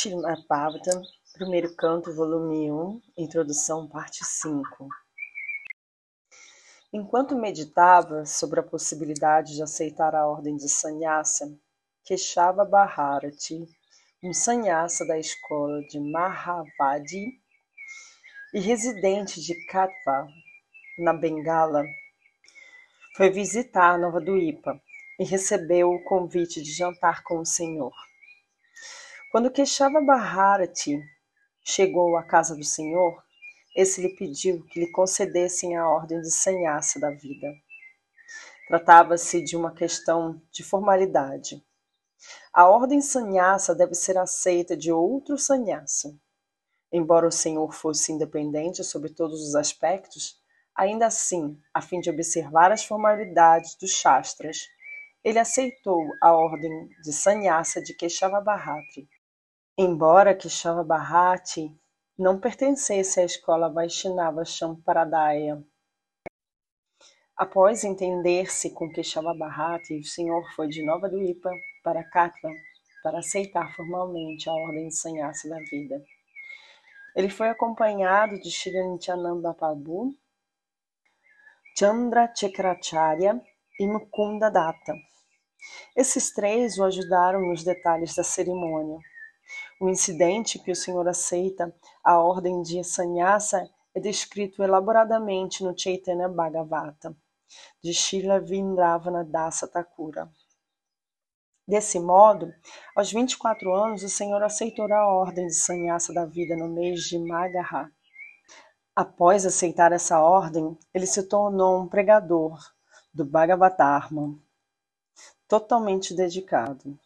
Srimad Bhagavatam, primeiro canto, volume 1, introdução, parte 5. Enquanto meditava sobre a possibilidade de aceitar a ordem de sannyasa, Keshava Bharati, um sannyasa da escola de Mahavadi e residente de Katwa, na Bengala, foi visitar Nova Duipa e recebeu o convite de jantar com o Senhor. Quando Keshava Bharati chegou à casa do Senhor, esse lhe pediu que lhe concedessem a ordem de sannyasa da vida. Tratava-se de uma questão de formalidade. A ordem sannyasa deve ser aceita de outro sannyasa. Embora o Senhor fosse independente sobre todos os aspectos, ainda assim, a fim de observar as formalidades dos Shastras, ele aceitou a ordem de sannyasa de Keshava Bharati Embora Keshava Bharati não pertencesse à escola Vaishnava Sampradaya, após entender-se com Keshava Bharati, o senhor foi de Nova Duipa para Katva para aceitar formalmente a ordem de sannyasa da vida. Ele foi acompanhado de Shri Nityananda Prabhu, Chandra Chakracharya e Mukunda Datta. Esses três o ajudaram nos detalhes da cerimônia. O incidente que o Senhor aceita a ordem de sannyasa é descrito elaboradamente no Chaitanya Bhagavata, de Srila Vindravana Dasa Thakura. Desse modo, aos 24 anos, o Senhor aceitou a ordem de sannyasa da vida no mês de Magaha. Após aceitar essa ordem, ele se tornou um pregador do Bhagavatarma, totalmente dedicado.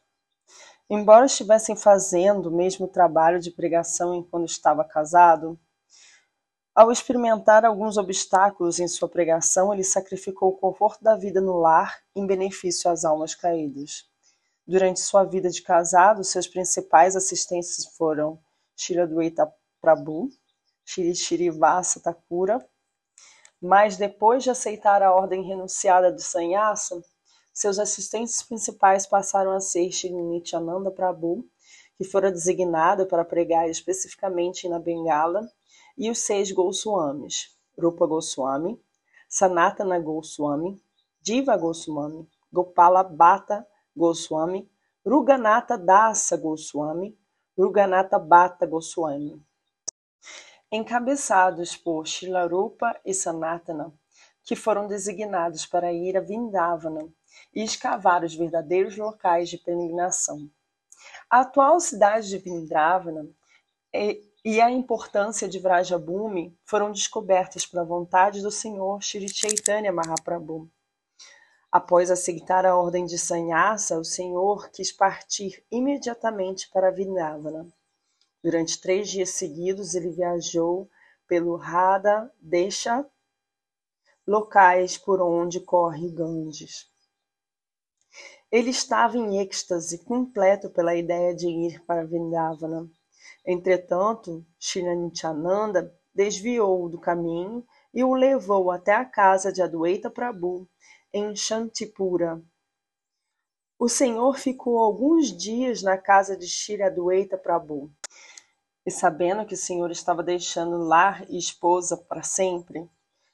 Embora estivessem fazendo o mesmo trabalho de pregação enquanto estava casado, ao experimentar alguns obstáculos em sua pregação, ele sacrificou o conforto da vida no lar em benefício às almas caídas. Durante sua vida de casado, seus principais assistentes foram Shiradwaita Prabhu, Shri Shrivasa Thakura, mas depois de aceitar a ordem renunciada de sannyasa, seus assistentes principais passaram a ser Shri Nityananda Prabhu, que fora designado para pregar especificamente na Bengala, e os seis Goswamis, Rupa Goswami, Sanatana Goswami, Diva Goswami, Gopala Bhatta Goswami, Ruganata Dasa Goswami, Ruganata Bhatta Goswami. Encabeçados por Shilarupa e Sanatana, que foram designados para ir a Vindavana e escavar os verdadeiros locais de peregrinação. A atual cidade de Vindravana e a importância de Vrajabhumi foram descobertas pela vontade do Senhor Shri Chaitanya Mahaprabhu. Após aceitar a ordem de sannyasa, o Senhor quis partir imediatamente para Vindravana. Durante três dias seguidos, ele viajou pelo Radha Desha, locais por onde corre Ganges. Ele estava em êxtase completo pela ideia de ir para Vrindavana. Entretanto, Shrinityananda desviou do caminho e o levou até a casa de Adwaita Prabhu, em Shantipura. O Senhor ficou alguns dias na casa de Shri Adwaita Prabhu. E sabendo que o Senhor estava deixando lar e esposa para sempre,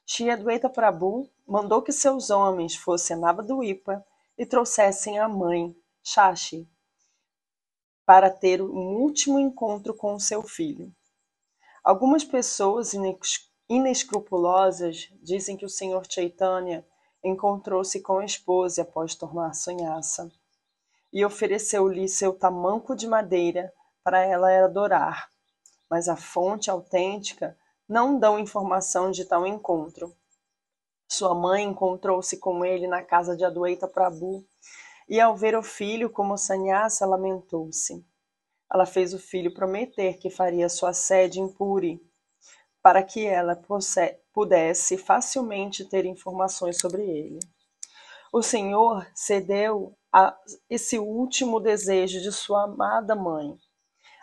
Shri Adwaita Prabhu mandou que seus homens fossem a Navaduipa e trouxessem a mãe, Shashi, para ter um último encontro com seu filho. Algumas pessoas inescrupulosas dizem que o Senhor Chaitanya encontrou-se com a esposa após tornar sannyasa e ofereceu-lhe seu tamanco de madeira para ela adorar, mas a fonte autêntica não dão informação de tal encontro. Sua mãe encontrou-se com ele na casa de Adueita Prabhu e, ao ver o filho como sannyasa, lamentou-se. Ela fez o filho prometer que faria sua sede em Puri, para que ela pudesse facilmente ter informações sobre ele. O Senhor cedeu a esse último desejo de sua amada mãe.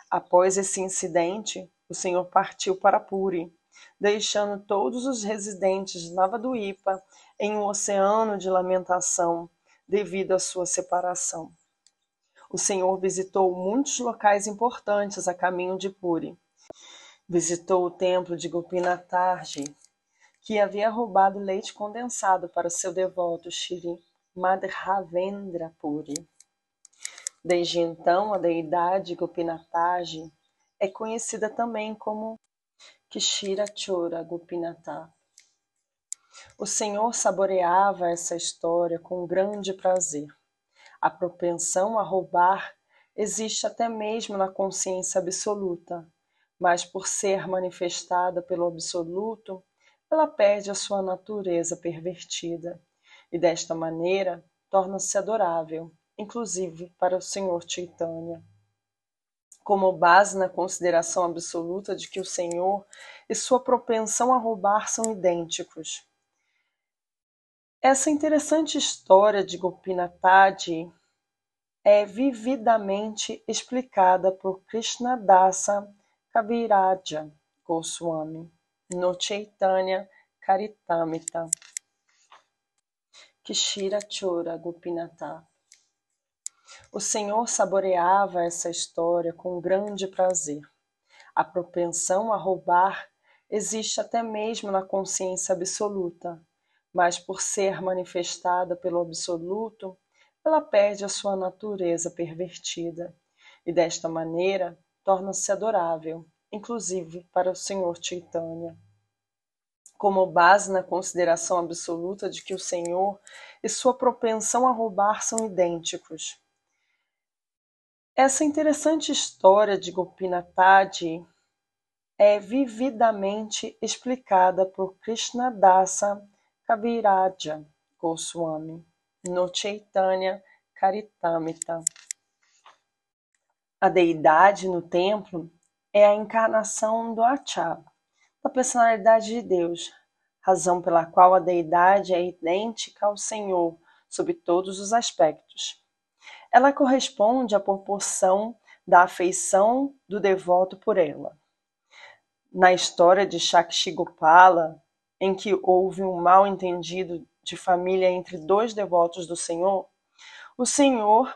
Após esse incidente, o Senhor partiu para Puri deixando todos os residentes de Navaduípa em um oceano de lamentação devido à sua separação. o Senhor visitou muitos locais importantes a caminho de Puri. Visitou o templo de Gopinatarji, que havia roubado leite condensado para seu devoto Shri Madhavendra Puri. Desde então, a deidade Gopinatarji é conhecida também como Kishira Chora Gopinatha. O Senhor saboreava essa história com grande prazer. A propensão a roubar existe até mesmo na consciência absoluta, mas por ser manifestada pelo absoluto, ela perde a sua natureza pervertida e desta maneira torna-se adorável, inclusive para o Senhor Chaitanya. Como base na consideração absoluta de que o Senhor e sua propensão a roubar são idênticos. Essa interessante história de Gopinathji é vividamente explicada por Krishnadasa Kaviraja Goswami no Chaitanya Karitamrita. Kishira Chora Gopinatha. O Senhor saboreava essa história com grande prazer. A propensão a roubar existe até mesmo na consciência absoluta, mas por ser manifestada pelo absoluto, ela perde a sua natureza pervertida e desta maneira torna-se adorável, inclusive para o Senhor Chaitanya. Como base na consideração absoluta de que o Senhor e sua propensão a roubar são idênticos. Essa interessante história de Gopinathji é vividamente explicada por Krishnadasa Kaviraja Goswami no Chaitanya Karitamrita. A deidade no templo é a encarnação do Acha, da personalidade de Deus, razão pela qual a deidade é idêntica ao Senhor sob todos os aspectos. Ela corresponde à proporção da afeição do devoto por ela. Na história de Shakshigopala, em que houve um mal-entendido de família entre dois devotos do Senhor, o Senhor,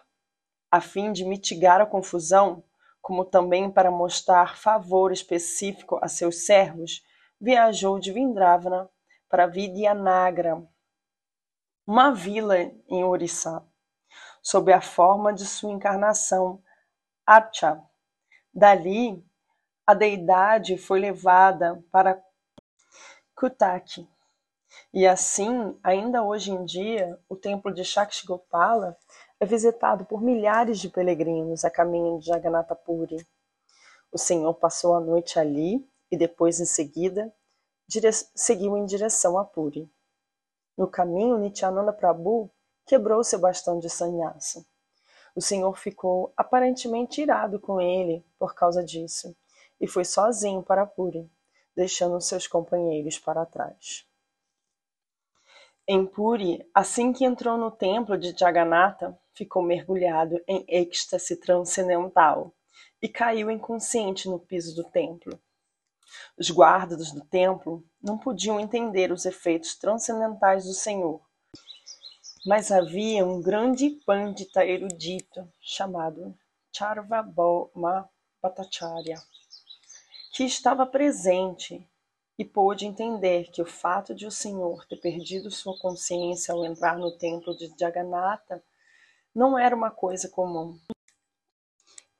a fim de mitigar a confusão, como também para mostrar favor específico a seus servos, viajou de Vindravana para Vidyanagra, uma vila em Orissá, sob a forma de sua encarnação, Archa. Dali, a deidade foi levada para Kutaki. E assim, ainda hoje em dia, o templo de Shakshigopala é visitado por milhares de peregrinos a caminho de Jagannatha Puri. O Senhor passou a noite ali e depois, em seguida, seguiu em direção a Puri. No caminho, Nityananda Prabhu quebrou seu bastão de sannyasa. O Senhor ficou aparentemente irado com ele por causa disso e foi sozinho para Puri deixando seus companheiros para trás. Em Puri, assim que entrou no templo de Jagannatha, ficou mergulhado em êxtase transcendental e caiu inconsciente no piso do templo. Os guardas do templo não podiam entender os efeitos transcendentais do Senhor, mas havia um grande pandita erudito chamado Charvabhoma Bhattacharya que estava presente e pôde entender que o fato de o Senhor ter perdido sua consciência ao entrar no templo de Jagannatha não era uma coisa comum.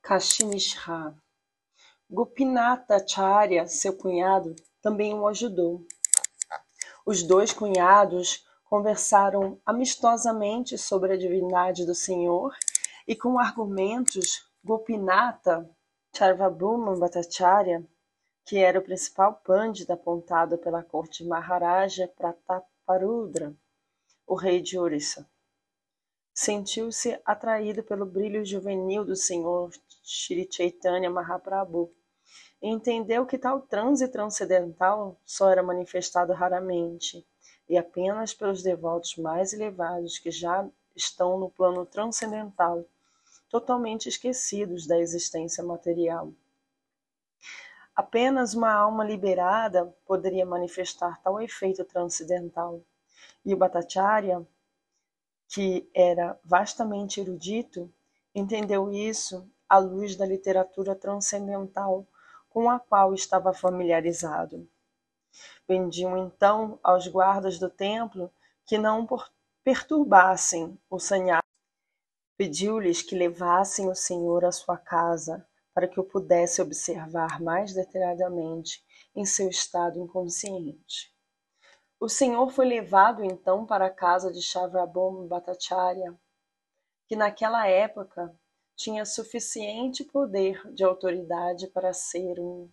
Kashimishra. Gopinatha Charya, seu cunhado, também o ajudou. Os dois cunhados conversaram amistosamente sobre a divindade do Senhor e com argumentos Gopinatha Charvabhuma Bhattacharya que era o principal pândita apontado pela corte de Maharaja Prataparudra, o rei de Orissa. Sentiu-se atraído pelo brilho juvenil do senhor Shri Chaitanya Mahaprabhu e entendeu que tal transe transcendental só era manifestado raramente e apenas pelos devotos mais elevados que já estão no plano transcendental, totalmente esquecidos da existência material. Apenas uma alma liberada poderia manifestar tal efeito transcendental. E o Bhattacharya, que era vastamente erudito, entendeu isso à luz da literatura transcendental com a qual estava familiarizado. Pediu então aos guardas do templo que não perturbassem o sanhaço. Pediu-lhes que levassem o Senhor à sua casa para que o pudesse observar mais detalhadamente em seu estado inconsciente. O Senhor foi levado então para a casa de Chavrabom Bhattacharya, que naquela época tinha suficiente poder de autoridade para ser um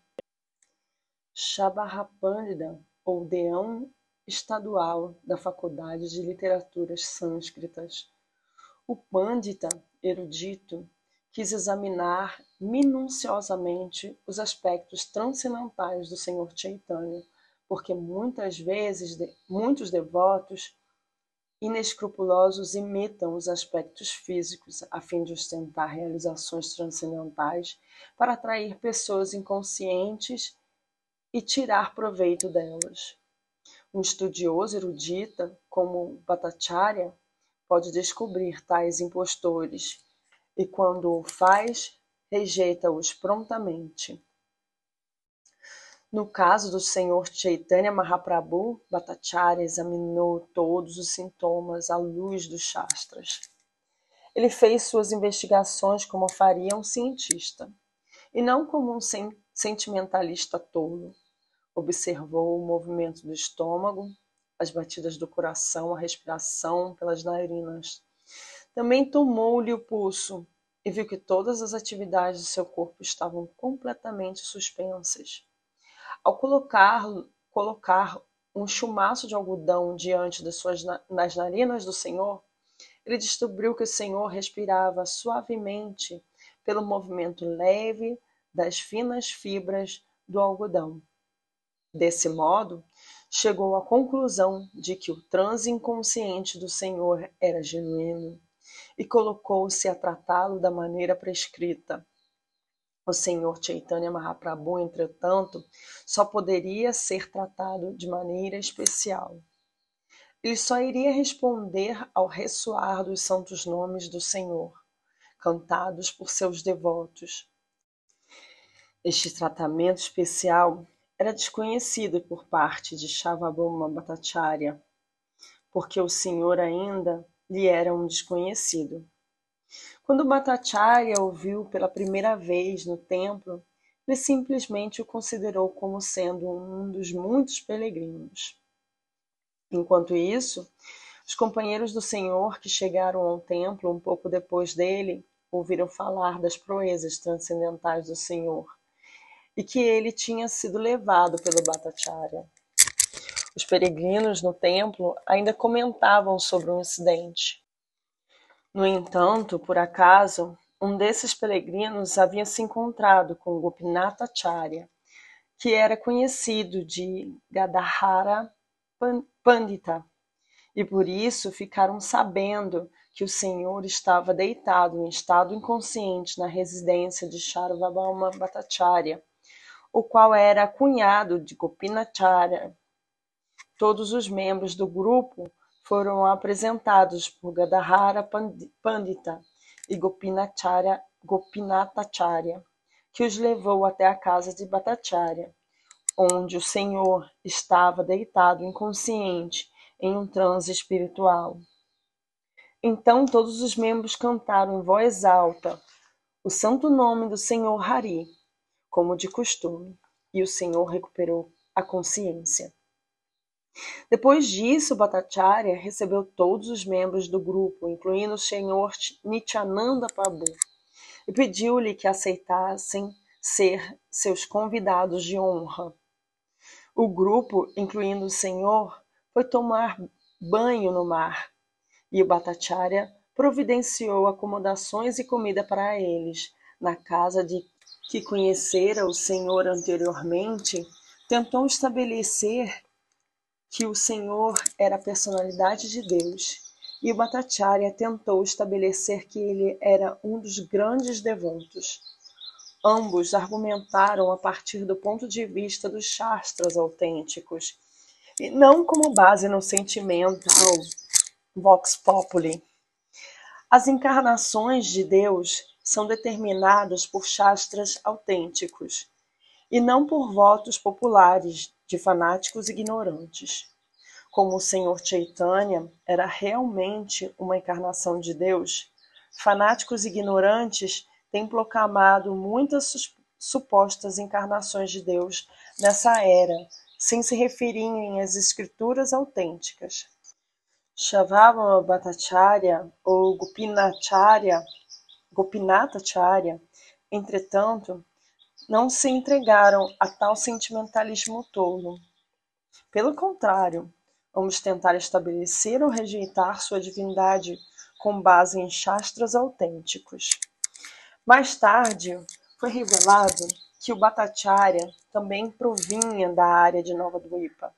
Shabahapandita, ou deão estadual da Faculdade de Literaturas Sânscritas. O Pandita, erudito, quis examinar minuciosamente os aspectos transcendentais do Senhor Chaitanya, porque muitas vezes muitos devotos inescrupulosos imitam os aspectos físicos a fim de ostentar realizações transcendentais para atrair pessoas inconscientes e tirar proveito delas. Um estudioso erudita, como Bhattacharya, pode descobrir tais impostores e, quando o faz, rejeita-os prontamente. No caso do Senhor Chaitanya Mahaprabhu, Bhattacharya examinou todos os sintomas à luz dos Shastras. Ele fez suas investigações como faria um cientista, e não como um sentimentalista tolo. Observou o movimento do estômago, as batidas do coração, a respiração pelas narinas, também tomou-lhe o pulso e viu que todas as atividades de seu corpo estavam completamente suspensas. Ao colocar, colocar um chumaço de algodão diante das, suas, das narinas do Senhor, ele descobriu que o Senhor respirava suavemente pelo movimento leve das finas fibras do algodão. Desse modo, chegou à conclusão de que o transe inconsciente do Senhor era genuíno e colocou-se a tratá-lo da maneira prescrita. O senhor Chaitanya Mahaprabhu, entretanto, só poderia ser tratado de maneira especial. Ele só iria responder ao ressoar dos santos nomes do Senhor, cantados por seus devotos. Este tratamento especial era desconhecido por parte de Shavabhoma Bhattacharya, porque o Senhor ainda lhe era um desconhecido. Quando Bhattacharya ouviu pela primeira vez no templo, ele simplesmente o considerou como sendo um dos muitos peregrinos. Enquanto isso, os companheiros do Senhor que chegaram ao templo um pouco depois dele ouviram falar das proezas transcendentais do Senhor e que ele tinha sido levado pelo Bhattacharya. Os peregrinos no templo ainda comentavam sobre o incidente. No entanto, por acaso, um desses peregrinos havia se encontrado com Gopinatha Acharya, que era conhecido de Gadahara Pandita, e por isso ficaram sabendo que o senhor estava deitado em estado inconsciente na residência de Charvabhauma Bhattacharya, o qual era cunhado de Gopinacharya Todos os membros do grupo foram apresentados por Gadahara Pandita e Gopinacharya, Gopinatacharya, que os levou até a casa de Bhattacharya, onde o Senhor estava deitado inconsciente em um transe espiritual. Então todos os membros cantaram em voz alta o santo nome do Senhor Hari, como de costume, e o Senhor recuperou a consciência. Depois disso, Bhattacharya recebeu todos os membros do grupo, incluindo o senhor Nityananda Prabhu, e pediu-lhe que aceitassem ser seus convidados de honra. O grupo, incluindo o senhor, foi tomar banho no mar, e o Bhattacharya providenciou acomodações e comida para eles na casa de que conhecera o senhor anteriormente, tentou estabelecer que o Senhor era a personalidade de Deus, e o Bhattacharya tentou estabelecer que ele era um dos grandes devotos. Ambos argumentaram a partir do ponto de vista dos Shastras autênticos, e não como base no sentimento vox populi. As encarnações de Deus são determinadas por Shastras autênticos e não por votos populares de fanáticos ignorantes. Como o Senhor Chaitanya era realmente uma encarnação de Deus, fanáticos ignorantes têm proclamado muitas supostas encarnações de Deus nessa era, sem se referirem às escrituras autênticas. Shavava Bhattacharya ou Gopinacharya, Gopinathacharya, entretanto, não se entregaram a tal sentimentalismo tolo. Pelo contrário, vamos tentar estabelecer ou rejeitar sua divindade com base em shastras autênticos. Mais tarde, foi revelado que o Bhattacharya também provinha da área de Nova Dwipa.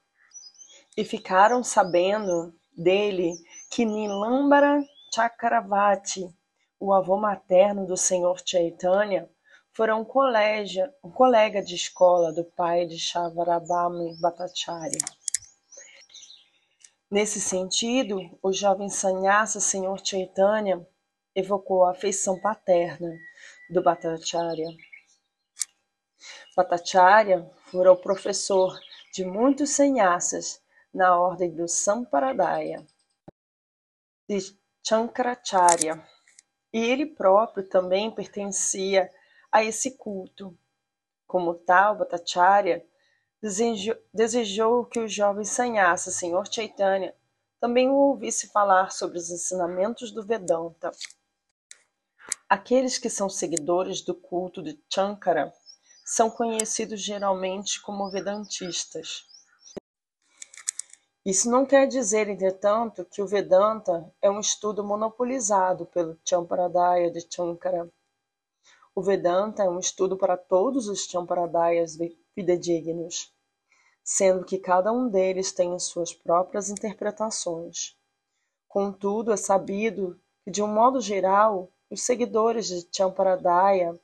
E ficaram sabendo dele que Nilambara Chakravarti, o avô materno do Senhor Chaitanya, fora um, colega, um colega de escola do pai de Shavarabhami Bhattacharya. Nesse sentido, o jovem sannyasa Senhor Chaitanya evocou a afeição paterna do Bhattacharya. Bhattacharya fora o professor de muitos sannyasas na ordem do Samparadaya de Chankracharya, e ele próprio também pertencia a esse culto. Como tal, Bhattacharya desejou, que o jovem sannyasa Senhor Chaitanya também o ouvisse falar sobre os ensinamentos do Vedanta. Aqueles que são seguidores do culto de Chankara são conhecidos geralmente como Vedantistas. Isso não quer dizer, entretanto, que o Vedanta é um estudo monopolizado pelo Champaradaya de Chankara. O Vedanta é um estudo para todos os Champaradayas fidedignos, sendo que cada um deles tem as suas próprias interpretações. Contudo, é sabido que, de um modo geral, os seguidores de Champaradaya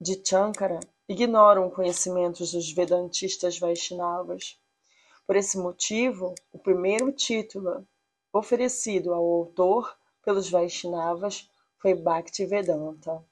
de Chankara ignoram conhecimentos dos Vedantistas Vaishnavas. Por esse motivo, o primeiro título oferecido ao autor pelos Vaishnavas foi Bhaktivedanta.